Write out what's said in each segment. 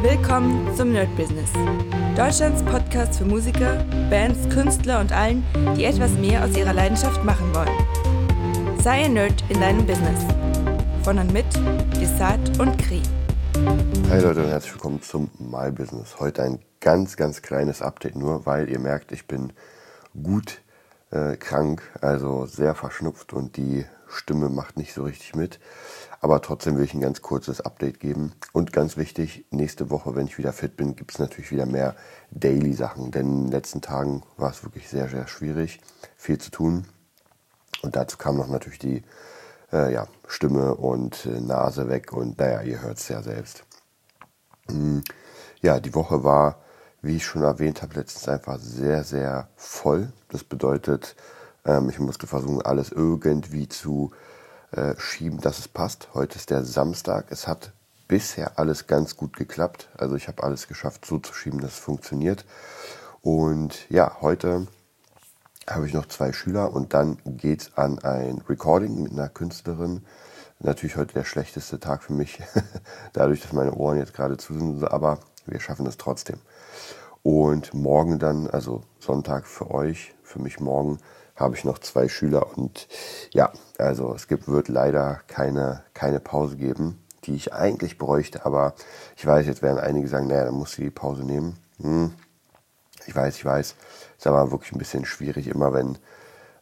Willkommen zum Nerd Business. Deutschlands Podcast für Musiker, Bands, Künstler und allen, die etwas mehr aus ihrer Leidenschaft machen wollen. Sei ein Nerd in deinem Business. Von und mit Desart und Kri. Hi Leute und herzlich willkommen zum My Business. Heute ein ganz, ganz kleines Update nur, weil ihr merkt, ich bin gut äh, krank, also sehr verschnupft und die Stimme macht nicht so richtig mit. Aber trotzdem will ich ein ganz kurzes Update geben. Und ganz wichtig, nächste Woche, wenn ich wieder fit bin, gibt es natürlich wieder mehr Daily-Sachen. Denn in den letzten Tagen war es wirklich sehr, sehr schwierig, viel zu tun. Und dazu kam noch natürlich die äh, ja, Stimme und äh, Nase weg. Und naja, ihr hört es ja selbst. Mhm. Ja, die Woche war, wie ich schon erwähnt habe, letztens einfach sehr, sehr voll. Das bedeutet, ähm, ich musste versuchen, alles irgendwie zu äh, schieben, dass es passt. Heute ist der Samstag. Es hat bisher alles ganz gut geklappt. Also ich habe alles geschafft, so zu schieben, dass es funktioniert. Und ja, heute habe ich noch zwei Schüler und dann geht es an ein Recording mit einer Künstlerin. Natürlich heute der schlechteste Tag für mich, dadurch, dass meine Ohren jetzt gerade zu sind, aber wir schaffen es trotzdem. Und morgen dann, also Sonntag für euch, für mich morgen, habe ich noch zwei Schüler und ja, also es gibt, wird leider keine, keine Pause geben, die ich eigentlich bräuchte, aber ich weiß, jetzt werden einige sagen, naja, dann musst du die Pause nehmen. Hm, ich weiß, ich weiß, ist aber wirklich ein bisschen schwierig, immer wenn,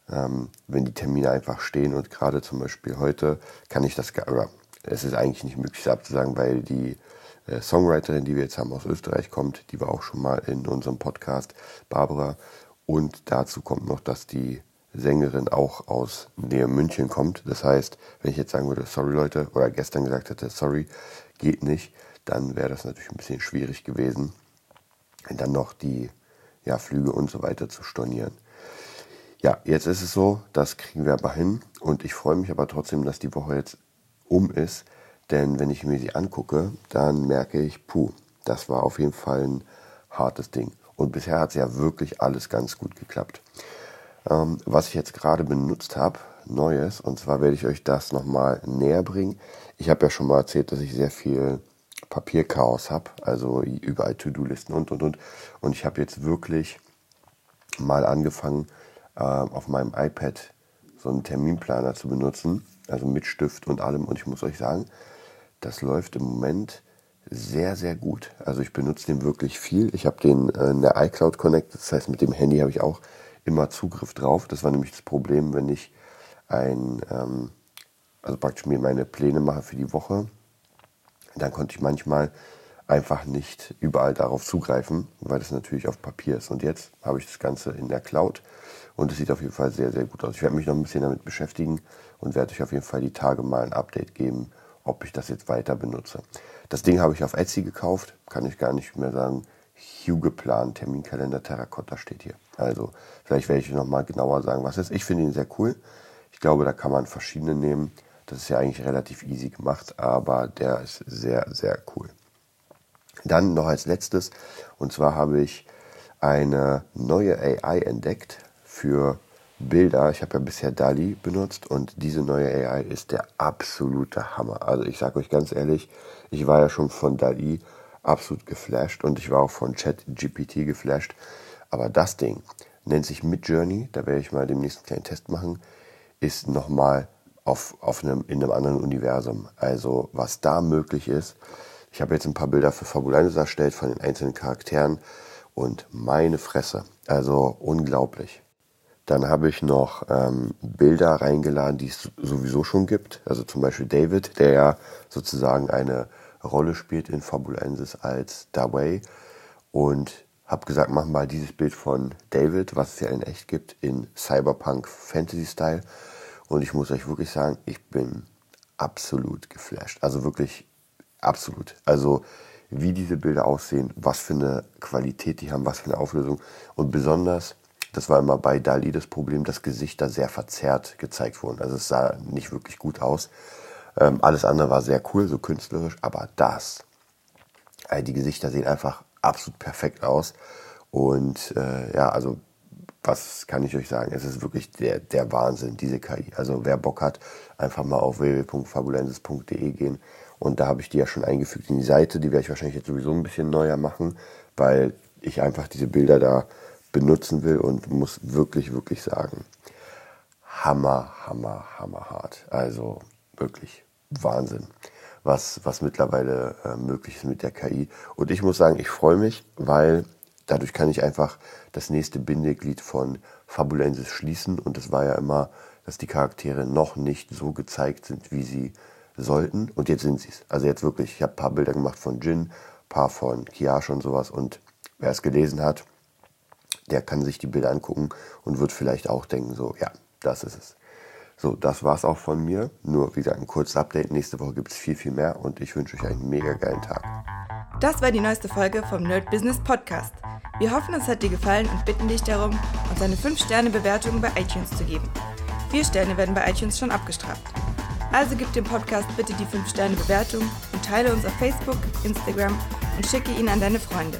ähm, wenn die Termine einfach stehen und gerade zum Beispiel heute kann ich das, oder es ist eigentlich nicht möglich, das abzusagen, weil die Songwriterin, die wir jetzt haben aus Österreich kommt, die war auch schon mal in unserem Podcast, Barbara. Und dazu kommt noch, dass die Sängerin auch aus Nähe München kommt. Das heißt, wenn ich jetzt sagen würde, sorry Leute, oder gestern gesagt hätte, sorry, geht nicht, dann wäre das natürlich ein bisschen schwierig gewesen, dann noch die ja, Flüge und so weiter zu stornieren. Ja, jetzt ist es so, das kriegen wir aber hin und ich freue mich aber trotzdem, dass die Woche jetzt um ist, denn wenn ich mir sie angucke, dann merke ich, puh, das war auf jeden Fall ein hartes Ding. Und bisher hat es ja wirklich alles ganz gut geklappt. Ähm, was ich jetzt gerade benutzt habe, Neues, und zwar werde ich euch das nochmal näher bringen. Ich habe ja schon mal erzählt, dass ich sehr viel Papierchaos habe, also überall To-Do-Listen und und und. Und ich habe jetzt wirklich mal angefangen, äh, auf meinem iPad so einen Terminplaner zu benutzen, also mit Stift und allem. Und ich muss euch sagen, das läuft im Moment sehr, sehr gut. Also ich benutze den wirklich viel. Ich habe den äh, in der iCloud connected, das heißt mit dem Handy habe ich auch immer Zugriff drauf. Das war nämlich das Problem, wenn ich ein, ähm, also praktisch mir meine Pläne mache für die Woche, dann konnte ich manchmal einfach nicht überall darauf zugreifen, weil das natürlich auf Papier ist. Und jetzt habe ich das Ganze in der Cloud und es sieht auf jeden Fall sehr, sehr gut aus. Ich werde mich noch ein bisschen damit beschäftigen und werde euch auf jeden Fall die Tage mal ein Update geben, ob ich das jetzt weiter benutze. Das Ding habe ich auf Etsy gekauft, kann ich gar nicht mehr sagen. Huge Plan, Terminkalender Terracotta steht hier. Also vielleicht werde ich nochmal genauer sagen, was ist. Ich finde ihn sehr cool. Ich glaube, da kann man verschiedene nehmen. Das ist ja eigentlich relativ easy gemacht, aber der ist sehr, sehr cool. Dann noch als letztes, und zwar habe ich eine neue AI entdeckt für Bilder. Ich habe ja bisher DALI benutzt und diese neue AI ist der absolute Hammer. Also ich sage euch ganz ehrlich, ich war ja schon von DALI absolut geflasht und ich war auch von ChatGPT geflasht. Aber das Ding nennt sich Midjourney, da werde ich mal demnächst einen kleinen Test machen, ist nochmal auf, auf einem, in einem anderen Universum. Also was da möglich ist. Ich habe jetzt ein paar Bilder für Fabulantes erstellt von den einzelnen Charakteren und meine Fresse, also unglaublich. Dann habe ich noch ähm, Bilder reingeladen, die es sowieso schon gibt. Also zum Beispiel David, der ja sozusagen eine Rolle spielt in Fabulensis als Dawei. Und habe gesagt, mach mal dieses Bild von David, was es ja in echt gibt, in Cyberpunk Fantasy Style. Und ich muss euch wirklich sagen, ich bin absolut geflasht. Also wirklich absolut. Also wie diese Bilder aussehen, was für eine Qualität die haben, was für eine Auflösung. Und besonders das war immer bei Dali das Problem, dass Gesichter sehr verzerrt gezeigt wurden. Also es sah nicht wirklich gut aus. Ähm, alles andere war sehr cool, so künstlerisch, aber das, äh, die Gesichter sehen einfach absolut perfekt aus. Und äh, ja, also was kann ich euch sagen? Es ist wirklich der, der Wahnsinn, diese KI. Also wer Bock hat, einfach mal auf www.fabulensis.de gehen Und da habe ich die ja schon eingefügt in die Seite. Die werde ich wahrscheinlich jetzt sowieso ein bisschen neuer machen, weil ich einfach diese Bilder da benutzen will und muss wirklich, wirklich sagen, hammer, hammer, hammer hart. Also wirklich Wahnsinn, was, was mittlerweile äh, möglich ist mit der KI. Und ich muss sagen, ich freue mich, weil dadurch kann ich einfach das nächste Bindeglied von Fabulensis schließen. Und es war ja immer, dass die Charaktere noch nicht so gezeigt sind, wie sie sollten. Und jetzt sind sie es. Also jetzt wirklich, ich habe ein paar Bilder gemacht von Jin, ein paar von Kiash und sowas. Und wer es gelesen hat, der kann sich die Bilder angucken und wird vielleicht auch denken, so, ja, das ist es. So, das war's auch von mir. Nur, wie gesagt, ein kurzes Update. Nächste Woche gibt es viel, viel mehr und ich wünsche euch einen mega geilen Tag. Das war die neueste Folge vom Nerd Business Podcast. Wir hoffen, es hat dir gefallen und bitten dich darum, uns eine 5-Sterne-Bewertung bei iTunes zu geben. Vier Sterne werden bei iTunes schon abgestraft. Also gib dem Podcast bitte die 5-Sterne-Bewertung und teile uns auf Facebook, Instagram und schicke ihn an deine Freunde.